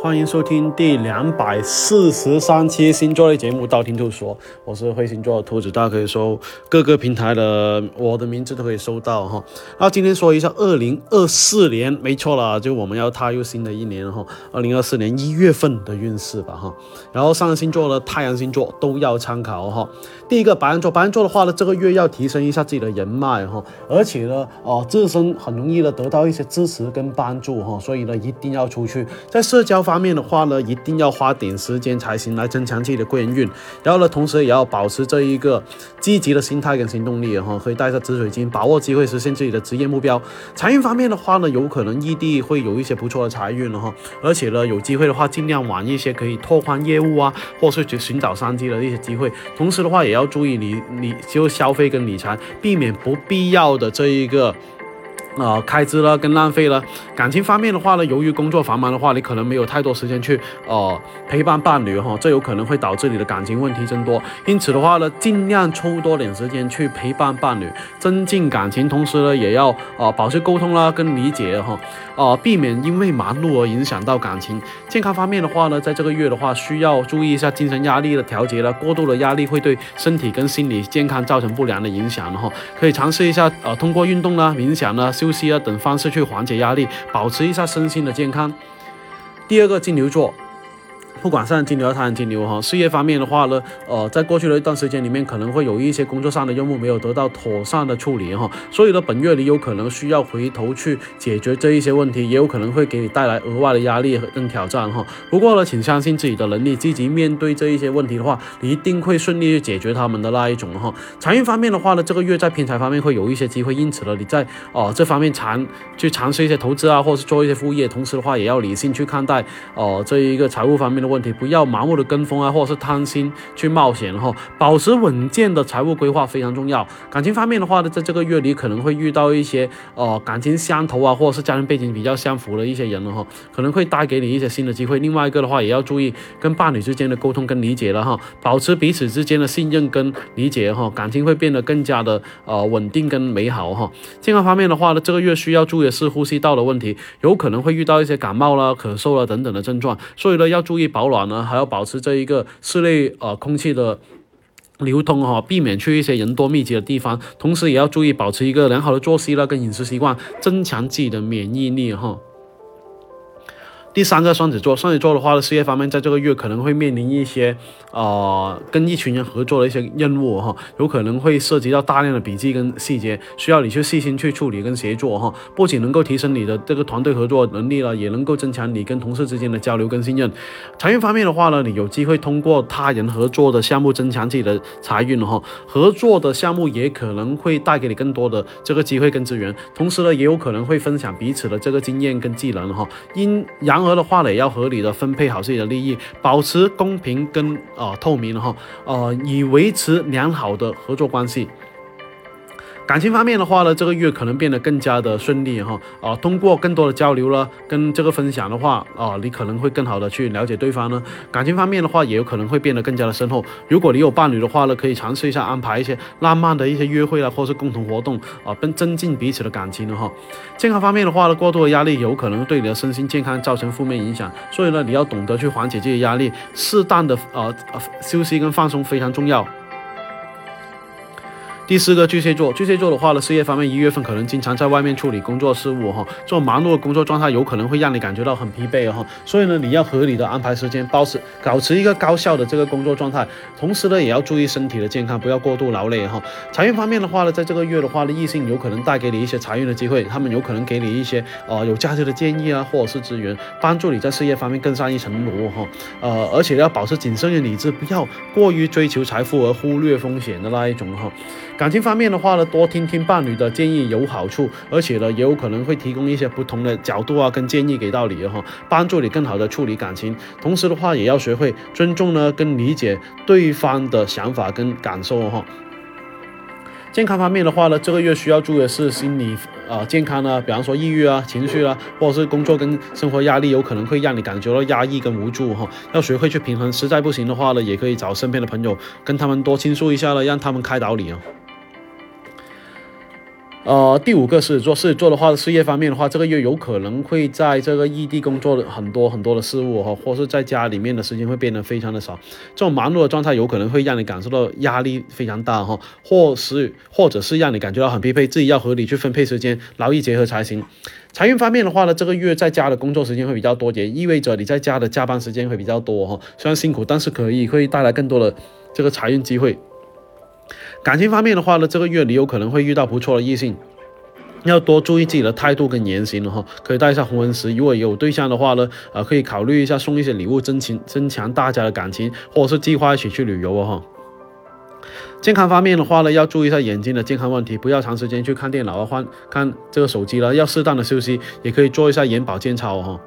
欢迎收听第两百四十三期星座类节目《道听途说》，我是会星座的兔子，大家可以搜各个平台的我的名字都可以搜到哈。那今天说一下二零二四年，没错了，就我们要踏入新的一年哈，二零二四年一月份的运势吧哈。然后上个星座的太阳星座都要参考哈。第一个白羊座，白羊座的话呢，这个月要提升一下自己的人脉哈，而且呢，哦，自身很容易的得到一些支持跟帮助哈，所以呢，一定要出去，在社交方面的话呢，一定要花点时间才行，来增强自己的贵人运。然后呢，同时也要保持这一个积极的心态跟行动力哈，可以带着紫水晶，把握机会实现自己的职业目标。财运方面的话呢，有可能异地会有一些不错的财运了哈，而且呢，有机会的话，尽量晚一些，可以拓宽业务啊，或是去寻找商机的一些机会。同时的话，也要。要注意你你就消费跟理财，避免不必要的这一个。呃，开支了跟浪费了。感情方面的话呢，由于工作繁忙的话，你可能没有太多时间去呃陪伴伴侣哈，这有可能会导致你的感情问题增多。因此的话呢，尽量抽多点时间去陪伴伴侣，增进感情。同时呢，也要呃保持沟通啦跟理解哈，呃避免因为忙碌而影响到感情。健康方面的话呢，在这个月的话，需要注意一下精神压力的调节了。过度的压力会对身体跟心理健康造成不良的影响哈。可以尝试一下呃通过运动啦、冥想啦、修。呼吸啊等方式去缓解压力，保持一下身心的健康。第二个金牛座。不管上金牛、太阳金牛哈，事业方面的话呢，呃，在过去的一段时间里面，可能会有一些工作上的任务没有得到妥善的处理哈，所以呢，本月你有可能需要回头去解决这一些问题，也有可能会给你带来额外的压力跟挑战哈。不过呢，请相信自己的能力，积极面对这一些问题的话，你一定会顺利去解决他们的那一种哈。财运方面的话呢，这个月在偏财方面会有一些机会，因此呢，你在哦这方面尝去尝试一些投资啊，或者是做一些副业，同时的话也要理性去看待哦这一个财务方面的。问题不要盲目的跟风啊，或者是贪心去冒险哈，保持稳健的财务规划非常重要。感情方面的话呢，在这个月里可能会遇到一些呃感情相投啊，或者是家庭背景比较相符的一些人了哈，可能会带给你一些新的机会。另外一个的话，也要注意跟伴侣之间的沟通跟理解了哈，保持彼此之间的信任跟理解哈，感情会变得更加的呃稳定跟美好哈。健康方面的话呢，这个月需要注意的是呼吸道的问题，有可能会遇到一些感冒啦、咳嗽啦等等的症状，所以呢要注意。保保暖呢，还要保持这一个室内呃空气的流通哈，避免去一些人多密集的地方，同时也要注意保持一个良好的作息啦跟饮食习惯，增强自己的免疫力哈。第三个双子座，双子座的话呢，事业方面在这个月可能会面临一些，呃，跟一群人合作的一些任务哈，有可能会涉及到大量的笔记跟细节，需要你去细心去处理跟协作哈，不仅能够提升你的这个团队合作能力了，也能够增强你跟同事之间的交流跟信任。财运方面的话呢，你有机会通过他人合作的项目增强自己的财运哈，合作的项目也可能会带给你更多的这个机会跟资源，同时呢，也有可能会分享彼此的这个经验跟技能哈，因然而。的话呢，也要合理的分配好自己的利益，保持公平跟呃透明哈，呃，以维持良好的合作关系。感情方面的话呢，这个月可能变得更加的顺利哈啊，通过更多的交流了，跟这个分享的话啊，你可能会更好的去了解对方呢。感情方面的话，也有可能会变得更加的深厚。如果你有伴侣的话呢，可以尝试一下安排一些浪漫的一些约会啦，或是共同活动啊，增增进彼此的感情的哈。健康方面的话呢，过度的压力有可能对你的身心健康造成负面影响，所以呢，你要懂得去缓解这些压力，适当的呃休息跟放松非常重要。第四个巨蟹座，巨蟹座的话呢，事业方面一月份可能经常在外面处理工作事务哈，这种忙碌的工作状态有可能会让你感觉到很疲惫哈，所以呢，你要合理的安排时间，保持保持一个高效的这个工作状态，同时呢，也要注意身体的健康，不要过度劳累哈。财运方面的话呢，在这个月的话呢，异性有可能带给你一些财运的机会，他们有可能给你一些呃有价值的建议啊，或者是资源，帮助你在事业方面更上一层楼哈。呃，而且要保持谨慎的理智，不要过于追求财富而忽略风险的那一种哈。感情方面的话呢，多听听伴侣的建议有好处，而且呢，也有可能会提供一些不同的角度啊，跟建议给到你哈，帮助你更好的处理感情。同时的话，也要学会尊重呢，跟理解对方的想法跟感受哈。健康方面的话呢，这个月需要注意的是心理啊健康呢，比方说抑郁啊、情绪啊，或者是工作跟生活压力，有可能会让你感觉到压抑跟无助哈。要学会去平衡，实在不行的话呢，也可以找身边的朋友，跟他们多倾诉一下了，让他们开导你啊。呃，第五个是做狮子座的话，事业方面的话，这个月有可能会在这个异地工作的很多很多的事物哈，或是在家里面的时间会变得非常的少。这种忙碌的状态有可能会让你感受到压力非常大哈，或是或者是让你感觉到很疲惫，自己要合理去分配时间，劳逸结合才行。财运方面的话呢，这个月在家的工作时间会比较多，也意味着你在家的加班时间会比较多哈。虽然辛苦，但是可以会带来更多的这个财运机会。感情方面的话呢，这个月你有可能会遇到不错的异性，要多注意自己的态度跟言行了哈。可以带一下红纹石，如果有对象的话呢，呃，可以考虑一下送一些礼物，增强增强大家的感情，或者是计划一起去旅游哦哈。健康方面的话呢，要注意一下眼睛的健康问题，不要长时间去看电脑啊，换看这个手机了，要适当的休息，也可以做一下眼保健操哈。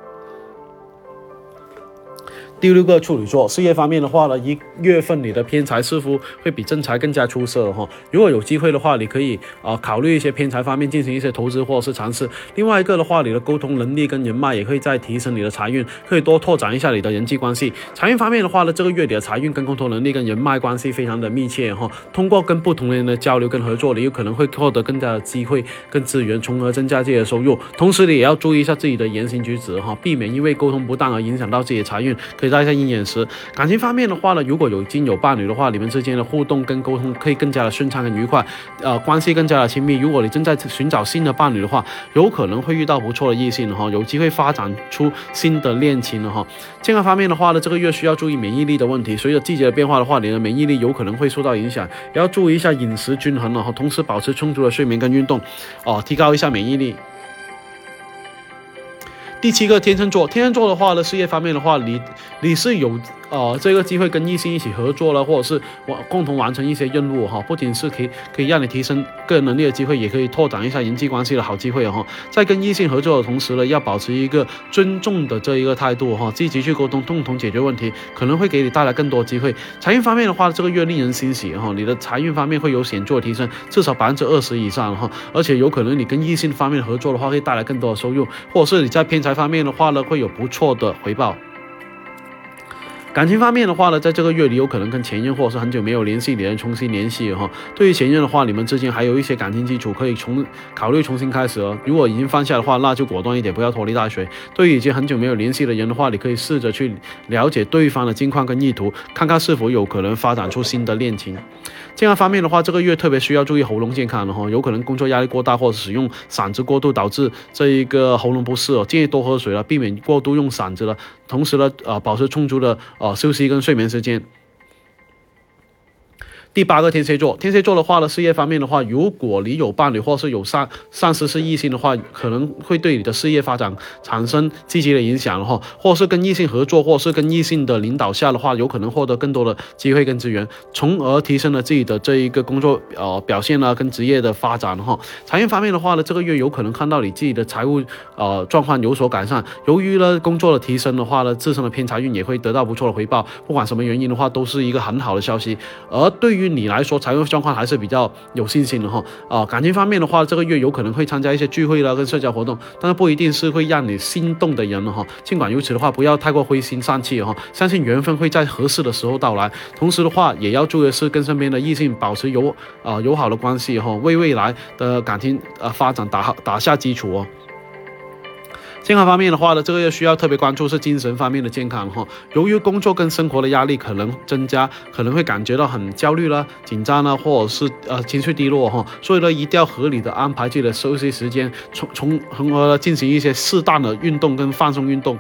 第六个处女座，事业方面的话呢，一月份你的偏财似乎会比正财更加出色哈。如果有机会的话，你可以啊考虑一些偏财方面进行一些投资或者是尝试。另外一个的话，你的沟通能力跟人脉也可以再提升你的财运，可以多拓展一下你的人际关系。财运方面的话呢，这个月你的财运跟沟通能力跟人脉关系非常的密切哈。通过跟不同人的交流跟合作，你有可能会获得更加的机会跟资源，从而增加自己的收入。同时你也要注意一下自己的言行举止哈，避免因为沟通不当而影响到自己的财运。可以带一下鹰眼石。感情方面的话呢，如果有已经有伴侣的话，你们之间的互动跟沟通可以更加的顺畅跟愉快，呃，关系更加的亲密。如果你正在寻找新的伴侣的话，有可能会遇到不错的异性哈，有机会发展出新的恋情了哈。健康方面的话呢，这个月需要注意免疫力的问题，随着季节的变化的话，你的免疫力有可能会受到影响，也要注意一下饮食均衡了哈，同时保持充足的睡眠跟运动，哦，提高一下免疫力。第七个天秤座，天秤座的话呢，事业方面的话，你你是有。呃，这个机会跟异性一起合作了，或者是完共同完成一些任务哈，不仅是可以可以让你提升个人能力的机会，也可以拓展一下人际关系的好机会哈。在跟异性合作的同时呢，要保持一个尊重的这一个态度哈，积极去沟通，共同解决问题，可能会给你带来更多机会。财运方面的话，这个月令人欣喜哈，你的财运方面会有显著的提升，至少百分之二十以上哈，而且有可能你跟异性方面合作的话，会带来更多的收入，或者是你在偏财方面的话呢，会有不错的回报。感情方面的话呢，在这个月里有可能跟前任或者是很久没有联系的人重新联系哈。对于前任的话，你们之间还有一些感情基础，可以重考虑重新开始哦。如果已经放下的话，那就果断一点，不要拖泥带水。对于已经很久没有联系的人的话，你可以试着去了解对方的近况跟意图，看看是否有可能发展出新的恋情。健康方面的话，这个月特别需要注意喉咙健康的哈，有可能工作压力过大或者使用嗓子过度导致这一个喉咙不适哦，建议多喝水了，避免过度用嗓子了。同时呢，呃，保持充足的哦休息跟睡眠时间。第八个天蝎座，天蝎座的话呢，事业方面的话，如果你有伴侣或是有上上司是异性的话，可能会对你的事业发展产生积极的影响哈，或是跟异性合作，或是跟异性的领导下的话，有可能获得更多的机会跟资源，从而提升了自己的这一个工作呃表现呢，跟职业的发展哈。财运方面的话呢，这个月有可能看到你自己的财务呃状况有所改善，由于呢工作的提升的话呢，自身的偏财运也会得到不错的回报，不管什么原因的话，都是一个很好的消息。而对于于你来说，财务状况还是比较有信心的哈啊，感情方面的话，这个月有可能会参加一些聚会啦，跟社交活动，但是不一定是会让你心动的人哈。尽管如此的话，不要太过灰心丧气哈，相信缘分会在合适的时候到来。同时的话，也要注意的是跟身边的异性保持友啊友好的关系哈，为未来的感情呃发展打好打下基础哦。健康方面的话呢，这个月需要特别关注是精神方面的健康哈。由于工作跟生活的压力可能增加，可能会感觉到很焦虑啦、紧张啦，或者是呃情绪低落哈。所以呢，一定要合理的安排自己的休息时间，从从从而进行一些适当的运动跟放松运动。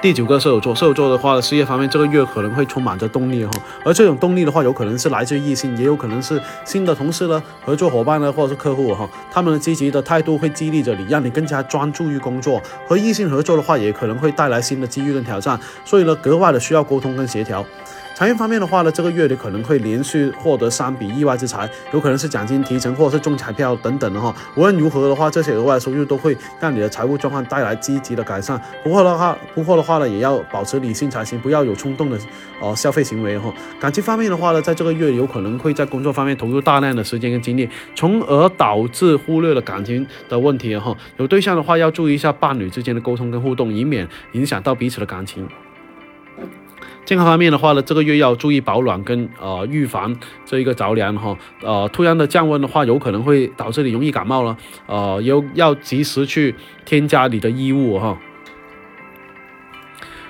第九个射手座，射手座的话，事业方面这个月可能会充满着动力哈，而这种动力的话，有可能是来自异性，也有可能是新的同事呢、合作伙伴呢，或者是客户哈，他们的积极的态度会激励着你，让你更加专注于工作。和异性合作的话，也可能会带来新的机遇跟挑战，所以呢，格外的需要沟通跟协调。财运方面的话呢，这个月你可能会连续获得三笔意外之财，有可能是奖金提成或者是中彩票等等的哈。无论如何的话，这些额外收入都会让你的财务状况带来积极的改善。不过的话，不过的话呢，也要保持理性才行，不要有冲动的呃消费行为哈。感情方面的话呢，在这个月有可能会在工作方面投入大量的时间跟精力，从而导致忽略了感情的问题哈。有对象的话，要注意一下伴侣之间的沟通跟互动，以免影响到彼此的感情。健康方面的话呢，这个月要注意保暖跟呃预防这一个着凉哈。呃，突然的降温的话，有可能会导致你容易感冒了。呃，有要及时去添加你的衣物哈。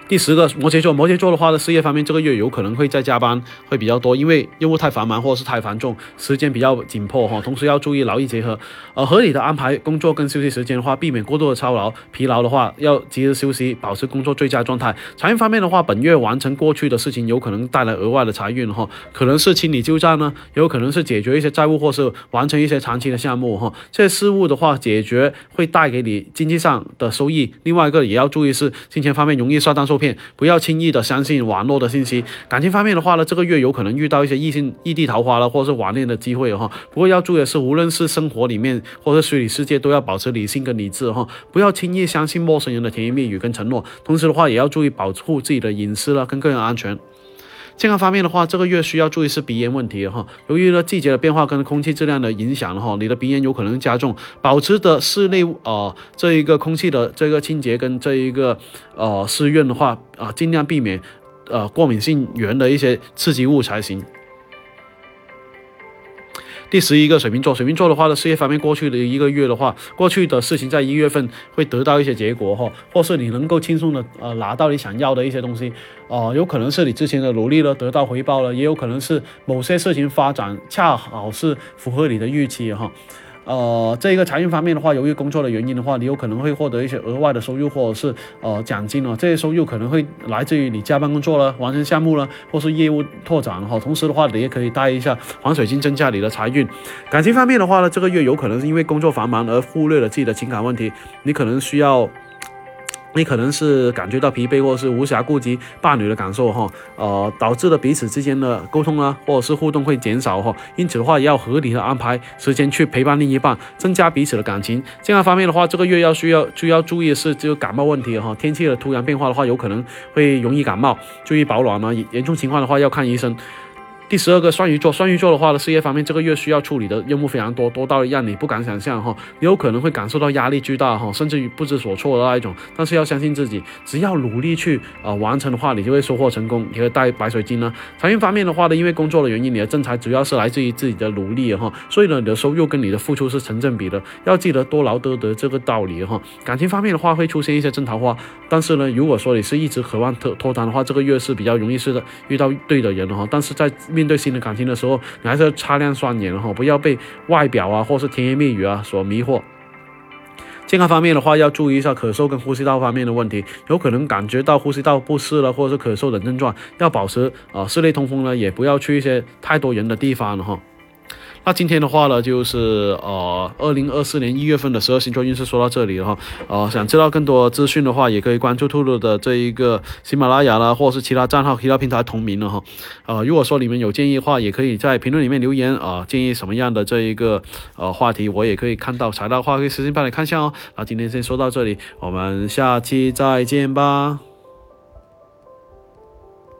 第十个摩羯座，摩羯座的话呢，事业方面这个月有可能会在加班会比较多，因为任务太繁忙或者是太繁重，时间比较紧迫哈。同时要注意劳逸结合，呃，合理的安排工作跟休息时间的话，避免过度的操劳、疲劳的话，要及时休息，保持工作最佳状态。财运方面的话，本月完成过去的事情，有可能带来额外的财运哈，可能是清理旧账呢，有可能是解决一些债务或是完成一些长期的项目哈。这些事物的话，解决会带给你经济上的收益。另外一个也要注意是金钱方面容易上当受骗，不要轻易的相信网络的信息。感情方面的话呢，这个月有可能遇到一些异性异地桃花了，或者是网恋的机会哈。不过要注意的是，无论是生活里面或者虚拟世界，都要保持理性跟理智哈，不要轻易相信陌生人的甜言蜜语跟承诺。同时的话，也要注意保护自己的隐私了跟个人安全。健康方面的话，这个月需要注意是鼻炎问题哈。由于呢季节的变化跟空气质量的影响哈，你的鼻炎有可能加重。保持的室内啊这一个空气的这个清洁跟这一个呃湿润的话啊，尽量避免呃过敏性源的一些刺激物才行。第十一个水瓶座，水瓶座的话呢，事业方面过去的一个月的话，过去的事情在一月份会得到一些结果哈，或是你能够轻松的呃拿到你想要的一些东西，哦，有可能是你之前的努力呢得到回报了，也有可能是某些事情发展恰好是符合你的预期哈。呃这一个财运方面的话，由于工作的原因的话，你有可能会获得一些额外的收入，或者是呃奖金哦。这些收入可能会来自于你加班工作了、完成项目了，或是业务拓展哈。同时的话，你也可以带一下黄水晶，增加你的财运。感情方面的话呢，这个月有可能是因为工作繁忙而忽略了自己的情感问题，你可能需要。你可能是感觉到疲惫，或是无暇顾及伴侣的感受哈，呃，导致了彼此之间的沟通啊，或者是互动会减少哈。因此的话，要合理的安排时间去陪伴另一半，增加彼此的感情。健康方面的话，这个月要需要就要注意的是，就感冒问题哈。天气的突然变化的话，有可能会容易感冒，注意保暖呢。严重情况的话，要看医生。第十二个双鱼座，双鱼座的话呢，事业方面这个月需要处理的任务非常多，多到让你不敢想象哈，你有可能会感受到压力巨大哈，甚至于不知所措的那一种。但是要相信自己，只要努力去啊完成的话，你就会收获成功，你会带白水晶呢。财运方面的话呢，因为工作的原因，你的正财主要是来自于自己的努力哈，所以呢，你的收入跟你的付出是成正比的，要记得多劳多得这个道理哈。感情方面的话，会出现一些真桃花，但是呢，如果说你是一直渴望脱脱单的话，这个月是比较容易是遇到对的人哈，但是在面对新的感情的时候，你还是要擦亮双眼哈，不要被外表啊，或是甜言蜜语啊所迷惑。健康方面的话，要注意一下咳嗽跟呼吸道方面的问题，有可能感觉到呼吸道不适了，或者是咳嗽等症状，要保持啊室内通风呢，也不要去一些太多人的地方了哈。那今天的话呢，就是呃，二零二四年一月份的十二星座运势说到这里了哈。呃，想知道更多资讯的话，也可以关注兔兔的这一个喜马拉雅啦，或者是其他账号、其他平台同名的哈。呃，如果说你们有建议的话，也可以在评论里面留言啊，建议什么样的这一个呃话题，我也可以看到，查到的话可以私信帮你看一下哦。那今天先说到这里，我们下期再见吧。